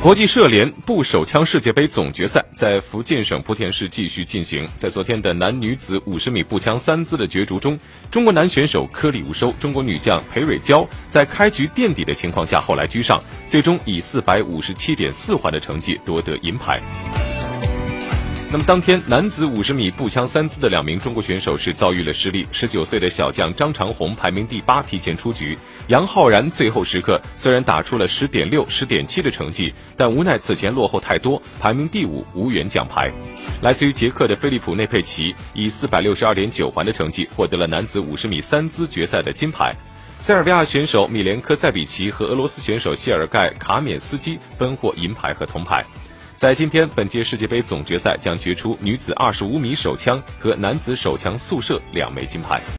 国际射联步手枪世界杯总决赛在福建省莆田市继续进行。在昨天的男女子五十米步枪三姿的角逐中，中国男选手颗粒无收，中国女将裴蕊娇在开局垫底的情况下后来居上，最终以四百五十七点四环的成绩夺得银牌。那么当天男子五十米步枪三姿的两名中国选手是遭遇了失利。十九岁的小将张长虹排名第八，提前出局；杨浩然最后时刻虽然打出了十点六、十点七的成绩，但无奈此前落后太多，排名第五，无缘奖牌。来自于捷克的菲利普内佩奇以四百六十二点九环的成绩获得了男子五十米三姿决赛的金牌。塞尔维亚选手米连科塞比奇和俄罗斯选手谢尔盖卡缅斯基分获银牌和铜牌。在今天，本届世界杯总决赛将决出女子二十五米手枪和男子手枪速射两枚金牌。